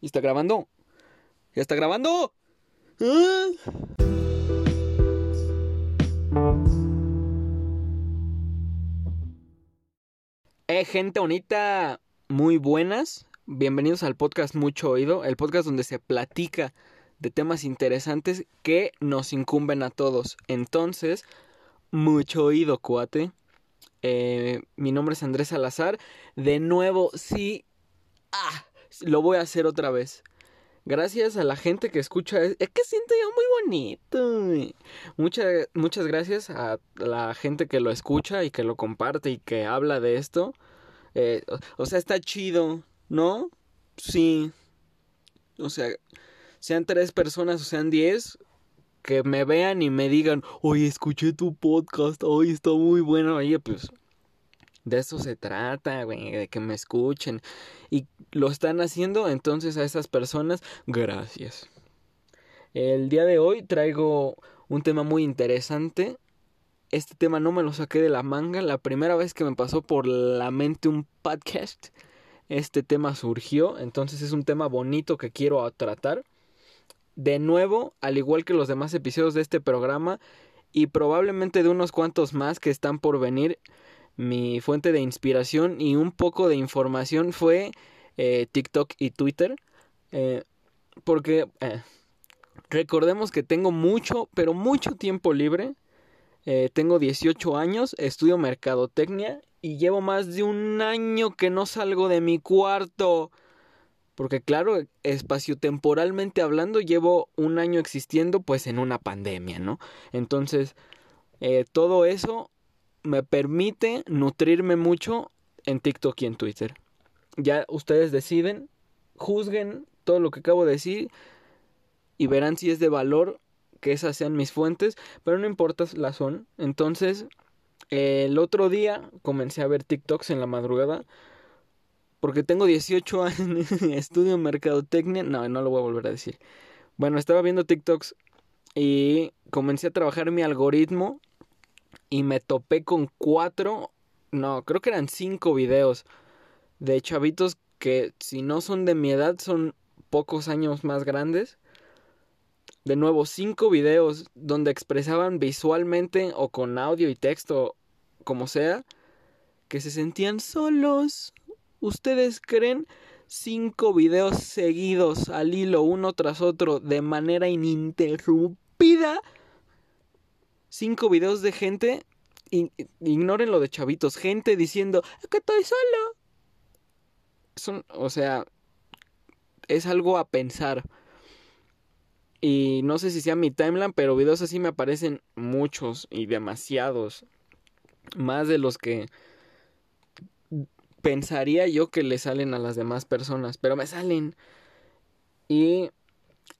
¿Y está grabando? ¿Ya está grabando? ¿Ah? Eh, gente bonita, muy buenas. Bienvenidos al podcast Mucho Oído, el podcast donde se platica de temas interesantes que nos incumben a todos. Entonces, mucho oído, cuate. Eh, mi nombre es Andrés Salazar. De nuevo, sí. Ah, lo voy a hacer otra vez. Gracias a la gente que escucha. Es que siento yo muy bonito. Muchas, muchas gracias a la gente que lo escucha y que lo comparte y que habla de esto. Eh, o sea, está chido, ¿no? Sí. O sea, sean tres personas o sean diez, que me vean y me digan, oye, escuché tu podcast, oye, está muy bueno. Oye, pues de eso se trata, güey, de que me escuchen. Y lo están haciendo, entonces a esas personas, gracias. El día de hoy traigo un tema muy interesante. Este tema no me lo saqué de la manga. La primera vez que me pasó por la mente un podcast, este tema surgió. Entonces es un tema bonito que quiero tratar de nuevo, al igual que los demás episodios de este programa y probablemente de unos cuantos más que están por venir, mi fuente de inspiración y un poco de información fue eh, TikTok y Twitter. Eh, porque eh, recordemos que tengo mucho, pero mucho tiempo libre. tengo 18 años, estudio mercadotecnia y llevo más de un año que no salgo de mi cuarto. Porque claro, espaciotemporalmente hablando, llevo un año existiendo pues en una pandemia, ¿no? Entonces, todo eso me permite nutrirme mucho en TikTok y en Twitter. Ya ustedes deciden, juzguen todo lo que acabo de decir y verán si es de valor que esas sean mis fuentes, pero no importa, las son. Entonces, el otro día comencé a ver TikToks en la madrugada porque tengo 18 años, estudio mercadotecnia. No, no lo voy a volver a decir. Bueno, estaba viendo TikToks y comencé a trabajar mi algoritmo y me topé con cuatro, no, creo que eran cinco videos de chavitos que si no son de mi edad son pocos años más grandes. De nuevo, cinco videos donde expresaban visualmente o con audio y texto, como sea, que se sentían solos, ¿Ustedes creen cinco videos seguidos al hilo uno tras otro de manera ininterrumpida? Cinco videos de gente, ignoren lo de chavitos, gente diciendo que estoy solo. Son, o sea, es algo a pensar. Y no sé si sea mi timeline, pero videos así me aparecen muchos y demasiados. Más de los que pensaría yo que le salen a las demás personas, pero me salen. Y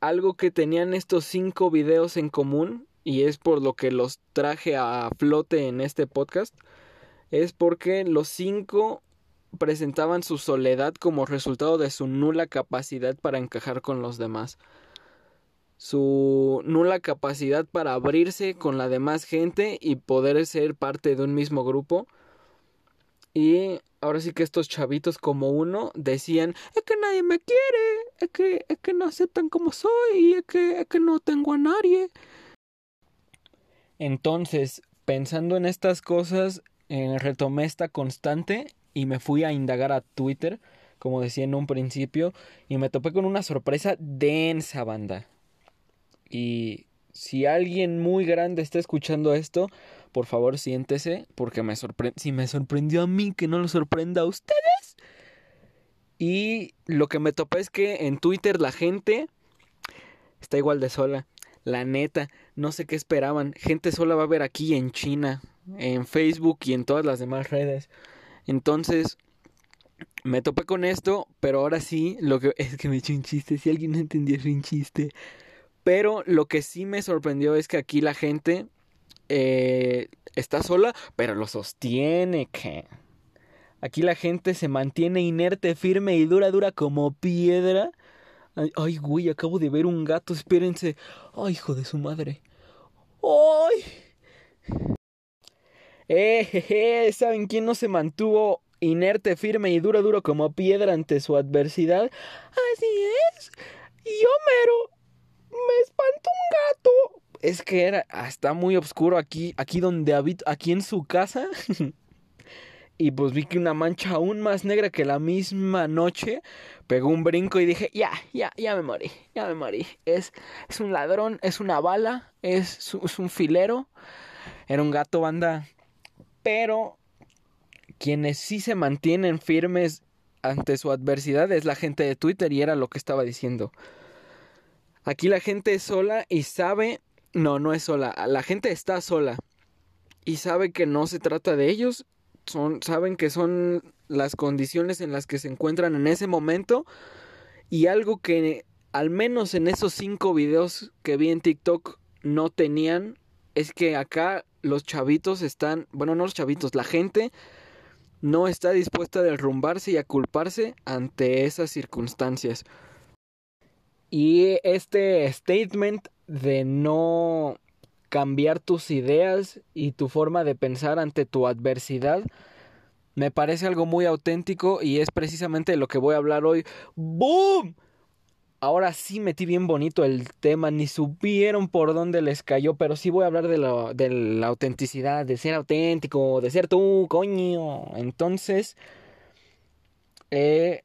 algo que tenían estos cinco videos en común, y es por lo que los traje a flote en este podcast, es porque los cinco presentaban su soledad como resultado de su nula capacidad para encajar con los demás. Su nula capacidad para abrirse con la demás gente y poder ser parte de un mismo grupo. Y ahora sí que estos chavitos como uno decían, es que nadie me quiere, es que, es que no aceptan como soy, es que, es que no tengo a nadie. Entonces, pensando en estas cosas, eh, retomé esta constante y me fui a indagar a Twitter, como decía en un principio, y me topé con una sorpresa densa, banda. Y si alguien muy grande está escuchando esto, por favor siéntese, porque me si me sorprendió a mí, que no lo sorprenda a ustedes. Y lo que me topé es que en Twitter la gente está igual de sola. La neta, no sé qué esperaban. Gente sola va a ver aquí en China, en Facebook y en todas las demás redes. Entonces, me topé con esto, pero ahora sí, lo que es que me eché un chiste. Si alguien no entendió, es un chiste. Pero lo que sí me sorprendió es que aquí la gente eh, está sola, pero lo sostiene. Que aquí la gente se mantiene inerte, firme y dura, dura como piedra. Ay, güey, acabo de ver un gato, espérense. Ay, hijo de su madre. Eh, ¿saben quién no se mantuvo inerte, firme y duro, duro como piedra ante su adversidad. Así es. Y Homero, me espantó un gato. Es que era, está muy oscuro aquí, aquí donde habito, aquí en su casa. y pues vi que una mancha aún más negra que la misma noche pegó un brinco y dije, ya, ya, ya me morí, ya me morí. Es, es un ladrón, es una bala, es, es un filero. Era un gato banda. Pero quienes sí se mantienen firmes ante su adversidad es la gente de Twitter y era lo que estaba diciendo. Aquí la gente es sola y sabe, no, no es sola, la gente está sola y sabe que no se trata de ellos, son, saben que son las condiciones en las que se encuentran en ese momento y algo que al menos en esos cinco videos que vi en TikTok no tenían es que acá los chavitos están, bueno, no los chavitos, la gente no está dispuesta a derrumbarse y a culparse ante esas circunstancias. Y este statement de no cambiar tus ideas y tu forma de pensar ante tu adversidad me parece algo muy auténtico y es precisamente de lo que voy a hablar hoy. ¡Boom! Ahora sí metí bien bonito el tema, ni supieron por dónde les cayó, pero sí voy a hablar de, lo, de la autenticidad, de ser auténtico, de ser tú, coño. Entonces, eh,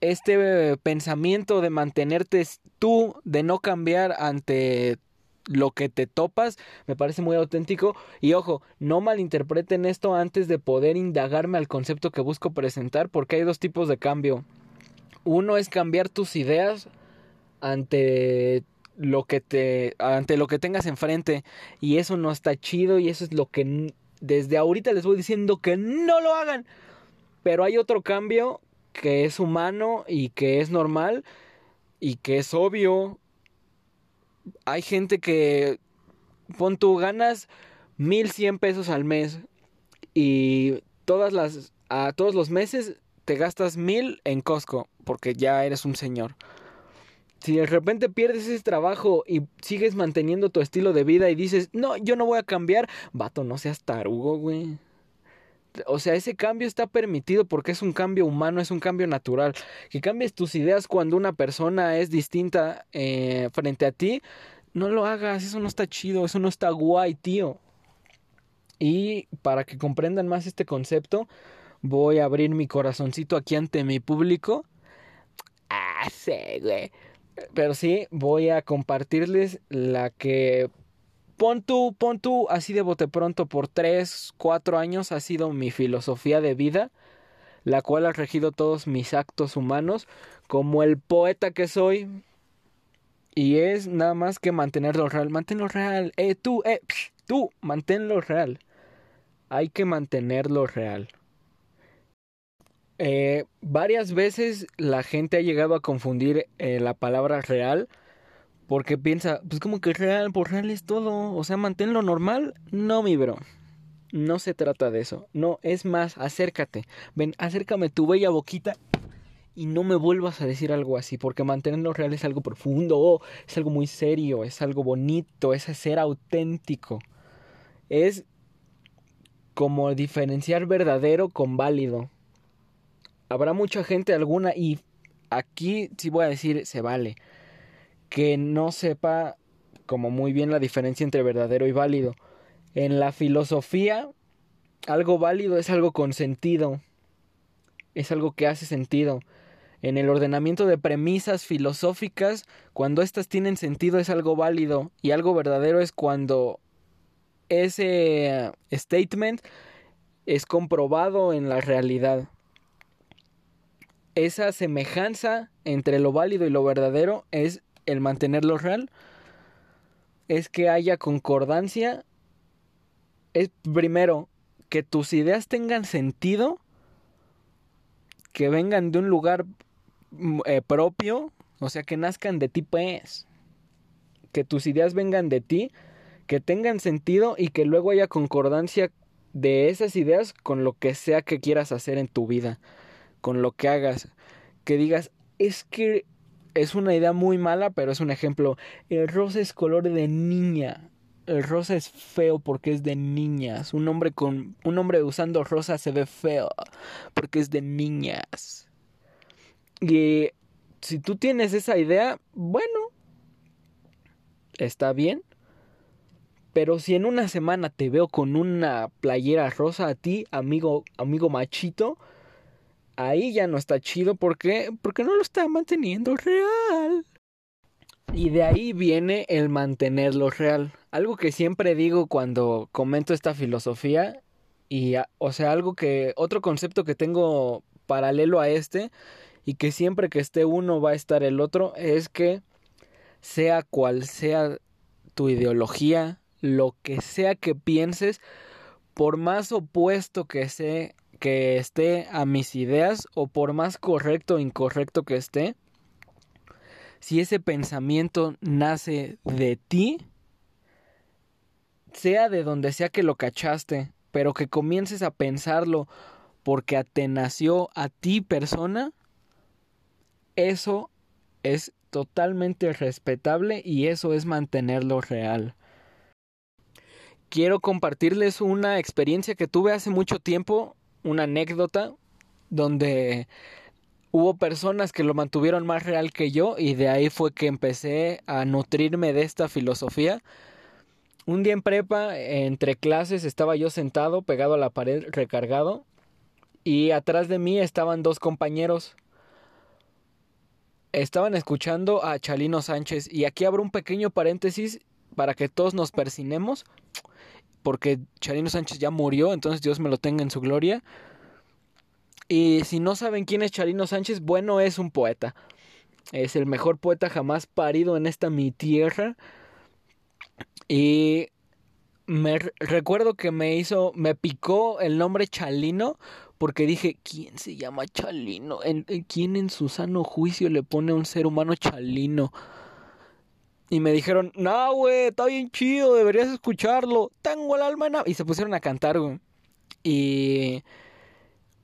este pensamiento de mantenerte tú, de no cambiar ante lo que te topas me parece muy auténtico y ojo, no malinterpreten esto antes de poder indagarme al concepto que busco presentar porque hay dos tipos de cambio. Uno es cambiar tus ideas ante lo que te ante lo que tengas enfrente y eso no está chido y eso es lo que desde ahorita les voy diciendo que no lo hagan. Pero hay otro cambio que es humano y que es normal y que es obvio hay gente que pon tú ganas 1100 pesos al mes y todas las a todos los meses te gastas mil en Costco porque ya eres un señor. Si de repente pierdes ese trabajo y sigues manteniendo tu estilo de vida y dices, no, yo no voy a cambiar, vato, no seas tarugo, güey. O sea, ese cambio está permitido porque es un cambio humano, es un cambio natural. Que cambies tus ideas cuando una persona es distinta eh, frente a ti, no lo hagas, eso no está chido, eso no está guay, tío. Y para que comprendan más este concepto, voy a abrir mi corazoncito aquí ante mi público. Ah, sí, güey. Pero sí, voy a compartirles la que pon tú, pon tú, así de bote pronto, por tres, cuatro años ha sido mi filosofía de vida, la cual ha regido todos mis actos humanos, como el poeta que soy. Y es nada más que mantenerlo real, manténlo real, eh, tú, eh, tú, manténlo real. Hay que mantenerlo real. Eh, varias veces la gente ha llegado a confundir eh, la palabra real porque piensa, pues como que real, por real es todo. O sea, manténlo normal. No, mi bro. No se trata de eso. No, es más, acércate. Ven, acércame tu bella boquita y no me vuelvas a decir algo así, porque mantenerlo real es algo profundo, es algo muy serio, es algo bonito, es ser auténtico. Es como diferenciar verdadero con válido. Habrá mucha gente alguna y aquí sí voy a decir se vale que no sepa como muy bien la diferencia entre verdadero y válido. En la filosofía, algo válido es algo con sentido, es algo que hace sentido. En el ordenamiento de premisas filosóficas, cuando éstas tienen sentido es algo válido y algo verdadero es cuando ese statement es comprobado en la realidad. Esa semejanza entre lo válido y lo verdadero es el mantenerlo real es que haya concordancia. Es primero que tus ideas tengan sentido, que vengan de un lugar mm, eh, propio, o sea, que nazcan de ti, pues. Que tus ideas vengan de ti, que tengan sentido y que luego haya concordancia de esas ideas con lo que sea que quieras hacer en tu vida, con lo que hagas. Que digas, es que es una idea muy mala, pero es un ejemplo. El rosa es color de niña. el rosa es feo porque es de niñas. Un hombre con un hombre usando rosa se ve feo porque es de niñas. Y si tú tienes esa idea, bueno, está bien. Pero si en una semana te veo con una playera rosa a ti, amigo, amigo machito, ahí ya no está chido porque porque no lo está manteniendo real. Y de ahí viene el mantenerlo real. Algo que siempre digo cuando comento esta filosofía y o sea, algo que otro concepto que tengo paralelo a este y que siempre que esté uno va a estar el otro es que sea cual sea tu ideología, lo que sea que pienses, por más opuesto que sea que esté a mis ideas o por más correcto o incorrecto que esté, si ese pensamiento nace de ti, sea de donde sea que lo cachaste, pero que comiences a pensarlo porque te nació a ti persona, eso es totalmente respetable y eso es mantenerlo real. Quiero compartirles una experiencia que tuve hace mucho tiempo, una anécdota, donde hubo personas que lo mantuvieron más real que yo y de ahí fue que empecé a nutrirme de esta filosofía. Un día en prepa, entre clases, estaba yo sentado, pegado a la pared, recargado, y atrás de mí estaban dos compañeros. Estaban escuchando a Chalino Sánchez y aquí abro un pequeño paréntesis para que todos nos persinemos, porque Chalino Sánchez ya murió, entonces Dios me lo tenga en su gloria. Y si no saben quién es Charino Sánchez, bueno, es un poeta. Es el mejor poeta jamás parido en esta mi tierra. Y me recuerdo que me hizo, me picó el nombre Chalino porque dije, ¿quién se llama Chalino? ¿En, ¿Quién en su sano juicio le pone a un ser humano Chalino? Y me dijeron, no, güey, está bien chido, deberías escucharlo. Tengo el alma en... Y se pusieron a cantar, güey. Y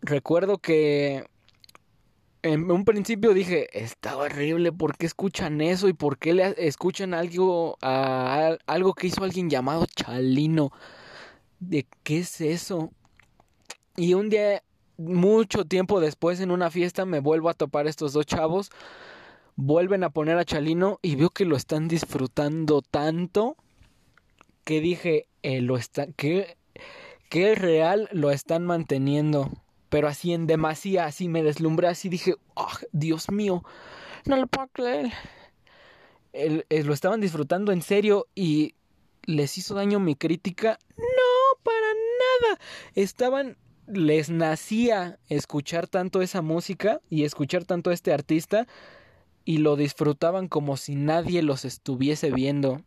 recuerdo que en un principio dije, está horrible, ¿por qué escuchan eso? ¿Y por qué le escuchan algo, a, algo que hizo alguien llamado Chalino? ¿De qué es eso? Y un día, mucho tiempo después, en una fiesta, me vuelvo a topar estos dos chavos, vuelven a poner a Chalino y veo que lo están disfrutando tanto que dije, eh, lo que, que real lo están manteniendo pero así en demasía, así me deslumbré, así dije, oh, Dios mío, no lo puedo creer. lo estaban disfrutando en serio y les hizo daño mi crítica. No, para nada. Estaban, les nacía escuchar tanto esa música y escuchar tanto a este artista y lo disfrutaban como si nadie los estuviese viendo.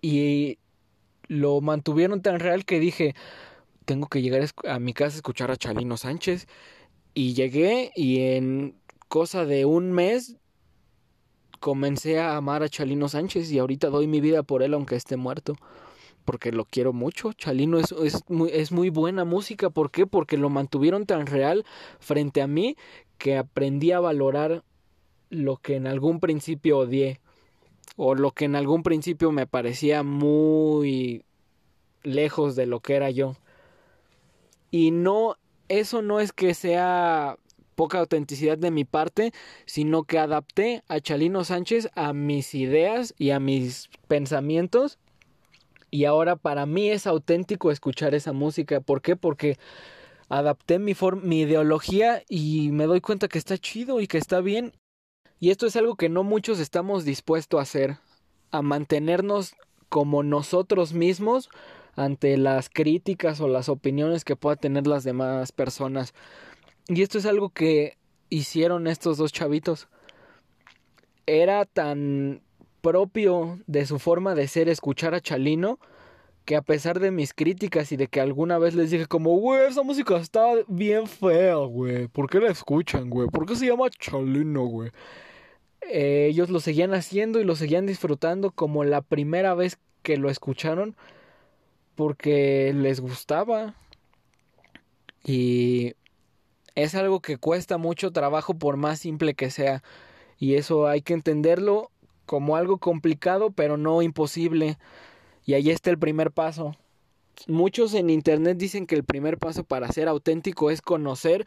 Y lo mantuvieron tan real que dije, tengo que llegar a mi casa a escuchar a Chalino Sánchez. Y llegué y en cosa de un mes comencé a amar a Chalino Sánchez y ahorita doy mi vida por él aunque esté muerto. Porque lo quiero mucho. Chalino es, es, muy, es muy buena música. ¿Por qué? Porque lo mantuvieron tan real frente a mí que aprendí a valorar lo que en algún principio odié. O lo que en algún principio me parecía muy lejos de lo que era yo. Y no, eso no es que sea poca autenticidad de mi parte, sino que adapté a Chalino Sánchez a mis ideas y a mis pensamientos. Y ahora para mí es auténtico escuchar esa música. ¿Por qué? Porque adapté mi, mi ideología y me doy cuenta que está chido y que está bien. Y esto es algo que no muchos estamos dispuestos a hacer, a mantenernos como nosotros mismos ante las críticas o las opiniones que pueda tener las demás personas. Y esto es algo que hicieron estos dos chavitos. Era tan propio de su forma de ser escuchar a Chalino que a pesar de mis críticas y de que alguna vez les dije como, güey, esa música está bien fea, güey, ¿por qué la escuchan, güey? ¿Por qué se llama Chalino, güey? Eh, ellos lo seguían haciendo y lo seguían disfrutando como la primera vez que lo escucharon porque les gustaba. Y es algo que cuesta mucho trabajo por más simple que sea. Y eso hay que entenderlo como algo complicado, pero no imposible. Y ahí está el primer paso. Muchos en internet dicen que el primer paso para ser auténtico es conocer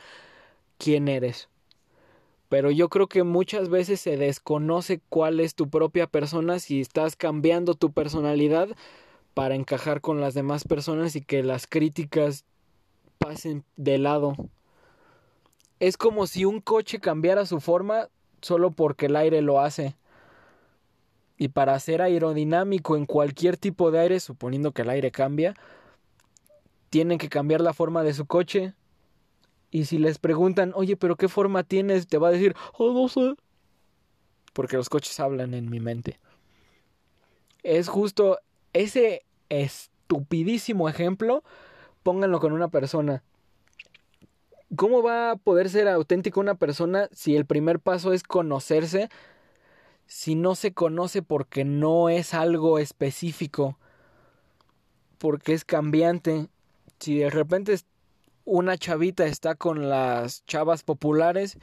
quién eres. Pero yo creo que muchas veces se desconoce cuál es tu propia persona si estás cambiando tu personalidad para encajar con las demás personas y que las críticas pasen de lado. Es como si un coche cambiara su forma solo porque el aire lo hace. Y para ser aerodinámico en cualquier tipo de aire, suponiendo que el aire cambia, tienen que cambiar la forma de su coche. Y si les preguntan, oye, pero ¿qué forma tienes? Te va a decir, oh, no sé. Porque los coches hablan en mi mente. Es justo ese estupidísimo ejemplo, pónganlo con una persona. ¿Cómo va a poder ser auténtica una persona si el primer paso es conocerse si no se conoce porque no es algo específico, porque es cambiante. Si de repente una chavita está con las chavas populares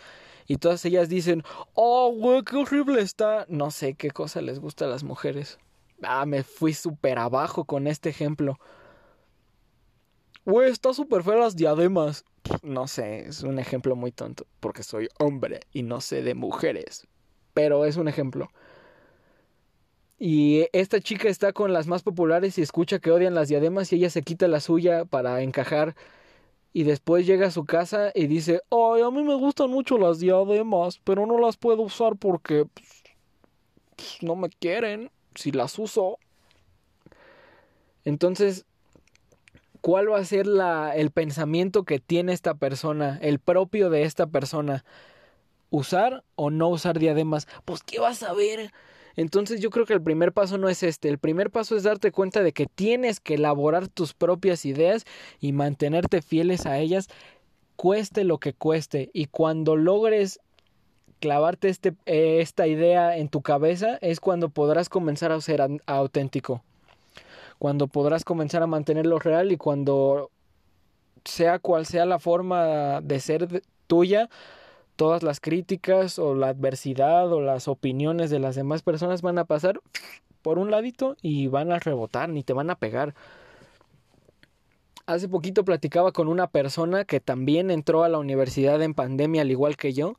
y todas ellas dicen, oh, güey, qué horrible está. No sé qué cosa les gusta a las mujeres. Ah, me fui súper abajo con este ejemplo. Güey, está súper feo las diademas. No sé, es un ejemplo muy tonto, porque soy hombre y no sé de mujeres pero es un ejemplo. Y esta chica está con las más populares y escucha que odian las diademas y ella se quita la suya para encajar. Y después llega a su casa y dice, ay, a mí me gustan mucho las diademas, pero no las puedo usar porque pues, no me quieren si las uso. Entonces, ¿cuál va a ser el pensamiento que tiene esta persona, el propio de esta persona? Usar o no usar diademas. Pues, ¿qué vas a ver? Entonces yo creo que el primer paso no es este, el primer paso es darte cuenta de que tienes que elaborar tus propias ideas y mantenerte fieles a ellas, cueste lo que cueste. Y cuando logres clavarte este, esta idea en tu cabeza es cuando podrás comenzar a ser auténtico. Cuando podrás comenzar a mantenerlo real y cuando sea cual sea la forma de ser tuya, todas las críticas o la adversidad o las opiniones de las demás personas van a pasar por un ladito y van a rebotar, ni te van a pegar. Hace poquito platicaba con una persona que también entró a la universidad en pandemia al igual que yo.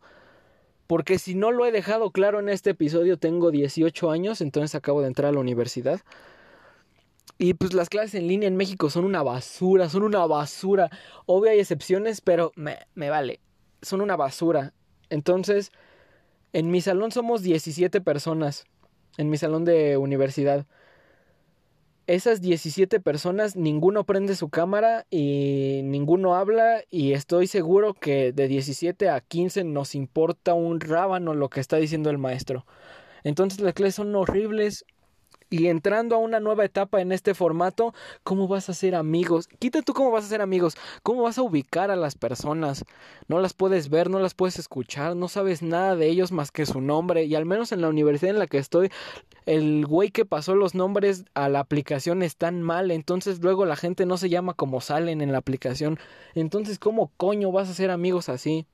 Porque si no lo he dejado claro en este episodio, tengo 18 años, entonces acabo de entrar a la universidad. Y pues las clases en línea en México son una basura, son una basura. Obvio hay excepciones, pero me, me vale son una basura. Entonces, en mi salón somos 17 personas, en mi salón de universidad. Esas 17 personas, ninguno prende su cámara y ninguno habla y estoy seguro que de 17 a 15 nos importa un rábano lo que está diciendo el maestro. Entonces las clases son horribles, y entrando a una nueva etapa en este formato, ¿cómo vas a hacer amigos? Quita tú cómo vas a ser amigos, cómo vas a ubicar a las personas. No las puedes ver, no las puedes escuchar, no sabes nada de ellos más que su nombre. Y al menos en la universidad en la que estoy, el güey que pasó los nombres a la aplicación están mal, entonces luego la gente no se llama como salen en la aplicación. Entonces, ¿cómo coño vas a ser amigos así?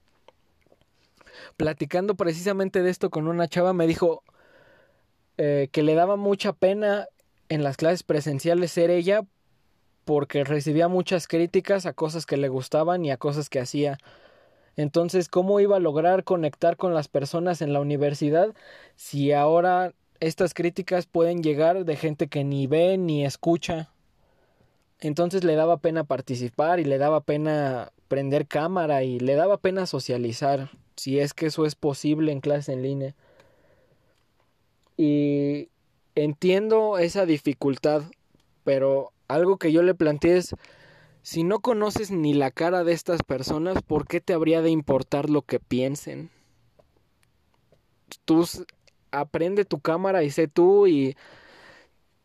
Platicando precisamente de esto con una chava, me dijo, eh, que le daba mucha pena en las clases presenciales ser ella porque recibía muchas críticas a cosas que le gustaban y a cosas que hacía. Entonces, ¿cómo iba a lograr conectar con las personas en la universidad si ahora estas críticas pueden llegar de gente que ni ve ni escucha? Entonces le daba pena participar y le daba pena prender cámara y le daba pena socializar, si es que eso es posible en clase en línea. Y entiendo esa dificultad, pero algo que yo le planteé es, si no conoces ni la cara de estas personas, ¿por qué te habría de importar lo que piensen? Tú aprende tu cámara y sé tú y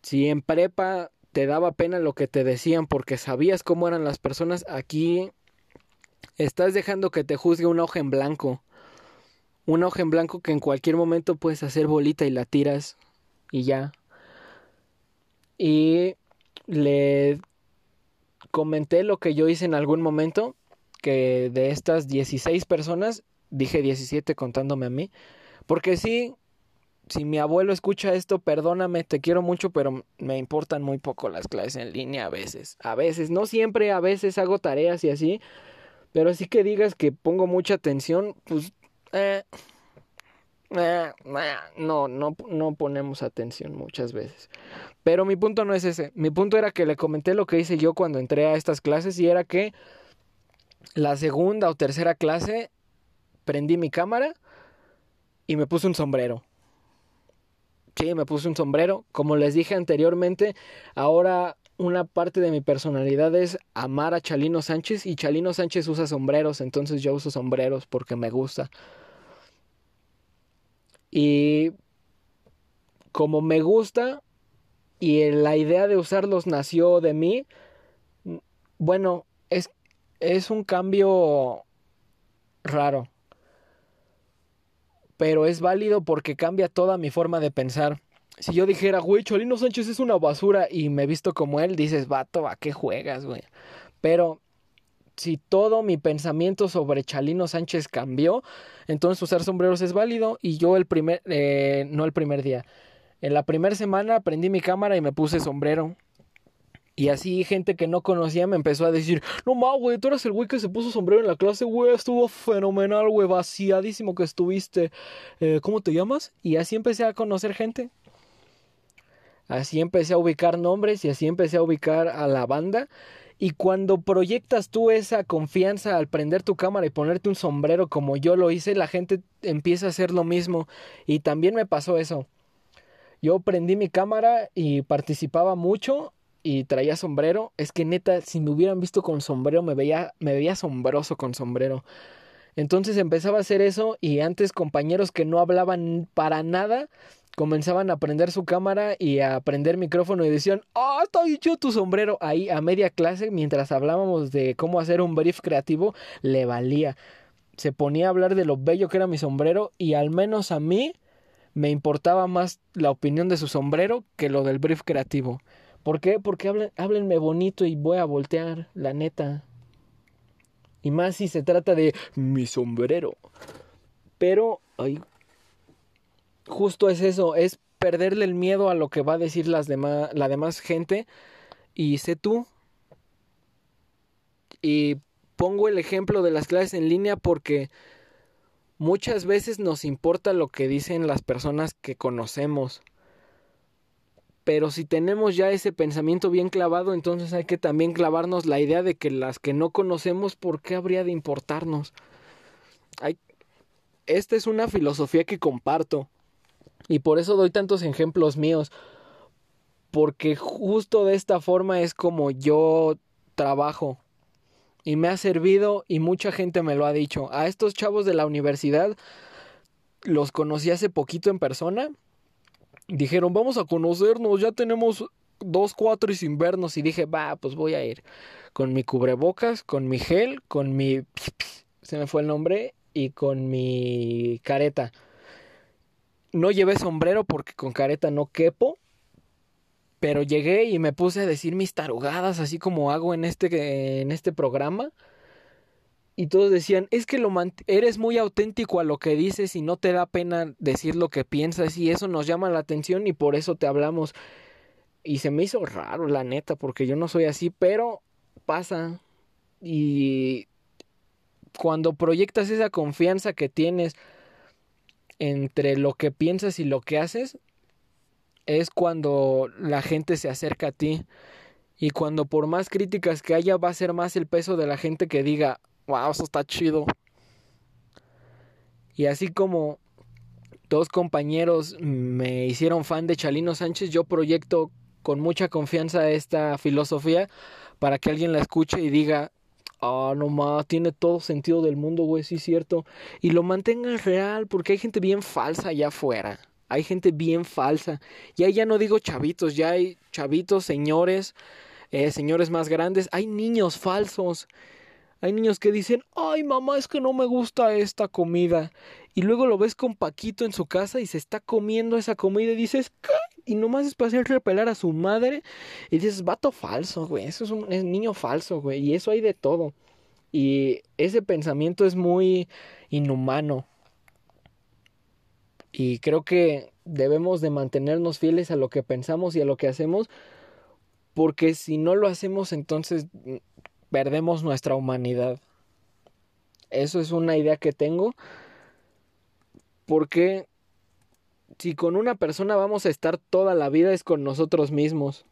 si en prepa te daba pena lo que te decían porque sabías cómo eran las personas, aquí estás dejando que te juzgue una hoja en blanco una hoja en blanco que en cualquier momento puedes hacer bolita y la tiras y ya. Y le comenté lo que yo hice en algún momento, que de estas 16 personas, dije 17 contándome a mí, porque sí, si mi abuelo escucha esto, perdóname, te quiero mucho, pero me importan muy poco las clases en línea a veces. A veces, no siempre, a veces hago tareas y así. Pero así que digas que pongo mucha atención, pues... Eh, eh, no, no, no ponemos atención muchas veces. Pero mi punto no es ese. Mi punto era que le comenté lo que hice yo cuando entré a estas clases y era que la segunda o tercera clase prendí mi cámara y me puse un sombrero. Sí, me puse un sombrero. Como les dije anteriormente, ahora una parte de mi personalidad es amar a Chalino Sánchez y Chalino Sánchez usa sombreros, entonces yo uso sombreros porque me gusta. Y como me gusta y la idea de usarlos nació de mí, bueno, es, es un cambio raro pero es válido porque cambia toda mi forma de pensar. Si yo dijera, güey, Cholino Sánchez es una basura y me visto como él, dices, vato, ¿a qué juegas, güey? Pero si todo mi pensamiento sobre Chalino Sánchez cambió, entonces usar sombreros es válido y yo el primer, eh, no el primer día, en la primera semana prendí mi cámara y me puse sombrero y así gente que no conocía me empezó a decir, no ma, güey, tú eres el güey que se puso sombrero en la clase, güey, estuvo fenomenal, güey, vaciadísimo que estuviste. Eh, ¿Cómo te llamas? Y así empecé a conocer gente. Así empecé a ubicar nombres y así empecé a ubicar a la banda. Y cuando proyectas tú esa confianza al prender tu cámara y ponerte un sombrero como yo lo hice, la gente empieza a hacer lo mismo. Y también me pasó eso. Yo prendí mi cámara y participaba mucho y traía sombrero, es que neta, si me hubieran visto con sombrero, me veía, me veía asombroso con sombrero. Entonces empezaba a hacer eso y antes compañeros que no hablaban para nada comenzaban a prender su cámara y a prender micrófono y decían, ah, está dicho tu sombrero. Ahí a media clase, mientras hablábamos de cómo hacer un brief creativo, le valía. Se ponía a hablar de lo bello que era mi sombrero y al menos a mí me importaba más la opinión de su sombrero que lo del brief creativo. ¿Por qué? Porque hablen, háblenme bonito y voy a voltear, la neta. Y más si se trata de mi sombrero. Pero, ay, justo es eso, es perderle el miedo a lo que va a decir las demás, la demás gente. Y sé tú. Y pongo el ejemplo de las clases en línea porque muchas veces nos importa lo que dicen las personas que conocemos. Pero si tenemos ya ese pensamiento bien clavado, entonces hay que también clavarnos la idea de que las que no conocemos, ¿por qué habría de importarnos? Hay... Esta es una filosofía que comparto. Y por eso doy tantos ejemplos míos. Porque justo de esta forma es como yo trabajo. Y me ha servido y mucha gente me lo ha dicho. A estos chavos de la universidad los conocí hace poquito en persona dijeron, vamos a conocernos, ya tenemos dos, cuatro y sin vernos. Y dije, va, pues voy a ir con mi cubrebocas, con mi gel, con mi... Se me fue el nombre y con mi careta. No llevé sombrero porque con careta no quepo. Pero llegué y me puse a decir mis tarugadas, así como hago en este, en este programa y todos decían, es que lo eres muy auténtico a lo que dices y no te da pena decir lo que piensas y eso nos llama la atención y por eso te hablamos. Y se me hizo raro, la neta, porque yo no soy así, pero pasa. Y cuando proyectas esa confianza que tienes entre lo que piensas y lo que haces, es cuando la gente se acerca a ti. Y cuando por más críticas que haya, va a ser más el peso de la gente que diga, wow, eso está chido. Y así como dos compañeros me hicieron fan de Chalino Sánchez, yo proyecto con mucha confianza esta filosofía para que alguien la escuche y diga, ah, no más, tiene todo sentido del mundo, güey, sí es cierto. Y lo mantenga real, porque hay gente bien falsa allá afuera. Hay gente bien falsa. Y ahí ya no digo chavitos, ya hay chavitos, señores, eh, señores más grandes. Hay niños falsos hay niños que dicen, ay mamá, es que no me gusta esta comida. Y luego lo ves con Paquito en su casa y se está comiendo esa comida y dices, ¿qué? Y nomás es para hacer repelar a su madre. Y dices, vato falso, güey. Eso es un niño falso, güey. Y eso hay de todo. Y ese pensamiento es muy inhumano. Y creo que debemos de mantenernos fieles a lo que pensamos y a lo que hacemos, porque si no lo hacemos entonces mm, perdemos nuestra humanidad. Eso es una idea que tengo, porque si con una persona vamos a estar toda la vida es con nosotros mismos.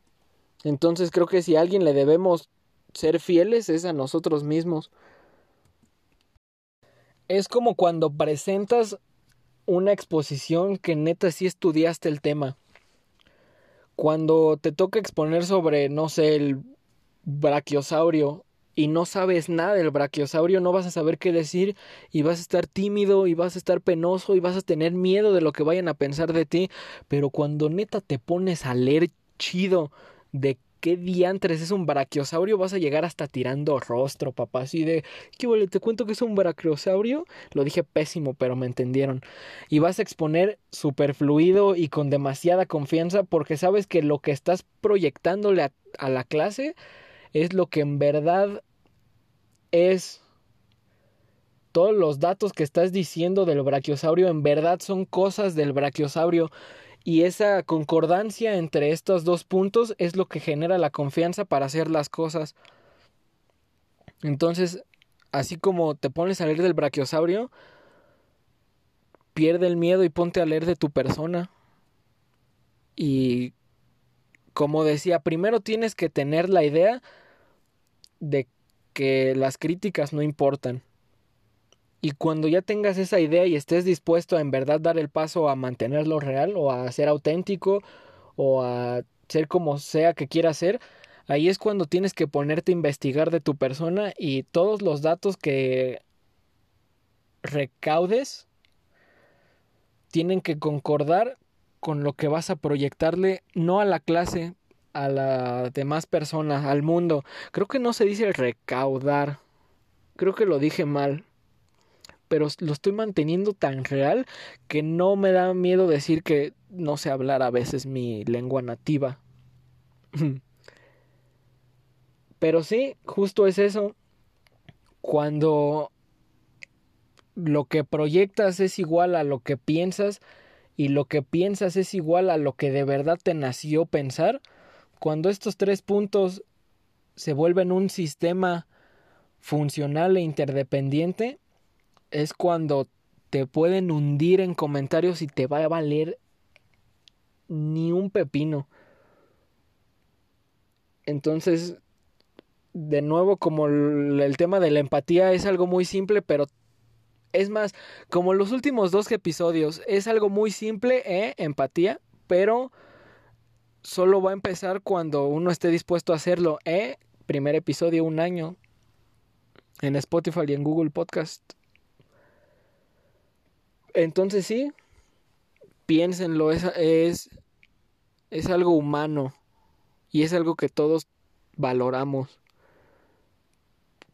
Entonces creo que si a alguien le debemos ser fieles es a nosotros mismos. Es como cuando presentas una exposición que neta sí estudiaste el tema. Cuando te toca exponer sobre, no sé, el brachiosaurio y no sabes nada del brachiosaurio, no vas a saber qué decir y vas a estar tímido y vas a estar penoso y vas a tener miedo de lo que vayan a pensar de ti, pero cuando neta te pones a leer chido de qué diantres es un brachiosaurio, vas a llegar hasta tirando rostro, papá, así de, ¿qué vale? ¿Te cuento que es un brachiosaurio? Lo dije pésimo, pero me entendieron. Y vas a exponer super fluido y con demasiada confianza porque sabes que lo que estás proyectándole a la clase es lo que en verdad es todos los datos que estás diciendo del brachiosaurio en verdad son cosas del brachiosaurio y esa concordancia entre estos dos puntos es lo que genera la confianza para hacer las cosas. Entonces, así como te pones a leer del brachiosaurio, pierde el miedo y ponte a leer de tu persona. Y como decía, primero tienes que tener la idea de que las críticas no importan. Y cuando ya tengas esa idea y estés dispuesto a en verdad dar el paso a mantenerlo real o a ser auténtico o a ser como sea que quieras ser, ahí es cuando tienes que ponerte a investigar de tu persona y todos los datos que recaudes tienen que concordar con lo que vas a proyectarle no a la clase, a las demás personas, al mundo. Creo que no se dice recaudar. Creo que lo dije mal. Pero lo estoy manteniendo tan real que no me da miedo decir que no sé hablar a veces mi lengua nativa. Pero sí, justo es eso. Cuando lo que proyectas es igual a lo que piensas y lo que piensas es igual a lo que de verdad te nació pensar, cuando estos tres puntos se vuelven un sistema funcional e interdependiente, es cuando te pueden hundir en comentarios y te va a valer ni un pepino. Entonces, de nuevo, como el tema de la empatía es algo muy simple, pero es más, como los últimos dos episodios, es algo muy simple, ¿eh? Empatía, pero solo va a empezar cuando uno esté dispuesto a hacerlo. ¿eh? Primer episodio, un año. En Spotify y en Google Podcast. Entonces sí, piénsenlo, es, es, es algo humano y es algo que todos valoramos.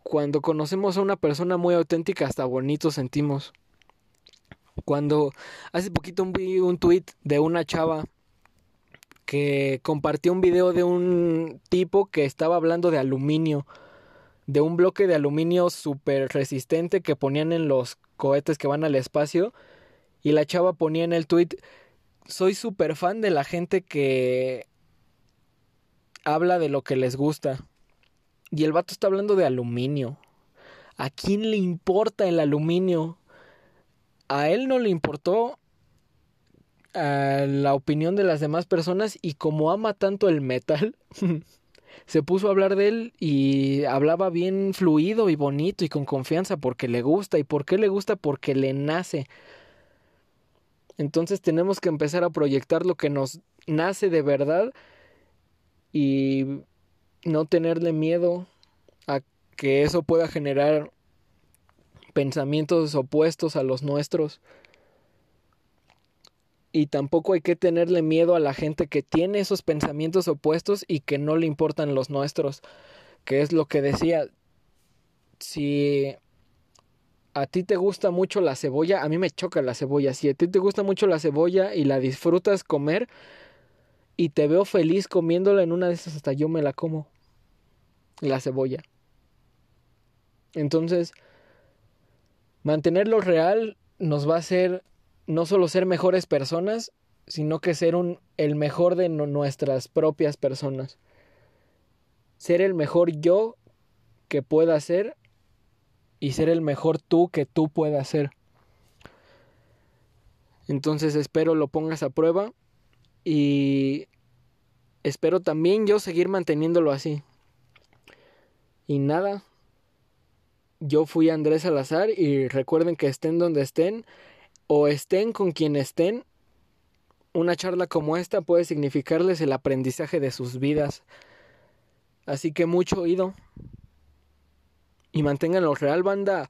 Cuando conocemos a una persona muy auténtica, hasta bonito sentimos. Cuando hace poquito vi un tweet de una chava que compartió un video de un tipo que estaba hablando de aluminio, de un bloque de aluminio súper resistente que ponían en los cohetes que van al espacio. Y la chava ponía en el tweet, soy súper fan de la gente que habla de lo que les gusta. Y el vato está hablando de aluminio. ¿A quién le importa el aluminio? A él no le importó a la opinión de las demás personas y como ama tanto el metal, se puso a hablar de él y hablaba bien fluido y bonito y con confianza porque le gusta. ¿Y por qué le gusta? Porque le nace. Entonces tenemos que empezar a proyectar lo que nos nace de verdad y no tenerle miedo a que eso pueda generar pensamientos opuestos a los nuestros y tampoco hay que tenerle miedo a la gente que tiene esos pensamientos opuestos y que no le importan los nuestros, que es lo que decía, si a ti te gusta mucho la cebolla, a mí me choca la cebolla, si a ti te gusta mucho la cebolla y la disfrutas comer y te veo feliz comiéndola en una de esas hasta yo me la como, la cebolla. Entonces, mantenerlo real nos va a hacer no solo ser mejores personas, sino que ser el mejor de nuestras propias personas. Ser el mejor yo que pueda ser y ser el mejor tú que tú puedas ser. Entonces espero lo pongas a prueba y espero también yo seguir manteniéndolo así. Y nada, yo fui Andrés Salazar y recuerden que estén donde estén o estén con quien estén, una charla como esta puede significarles el aprendizaje de sus vidas. Así que mucho oído. Y manténganlo real, banda.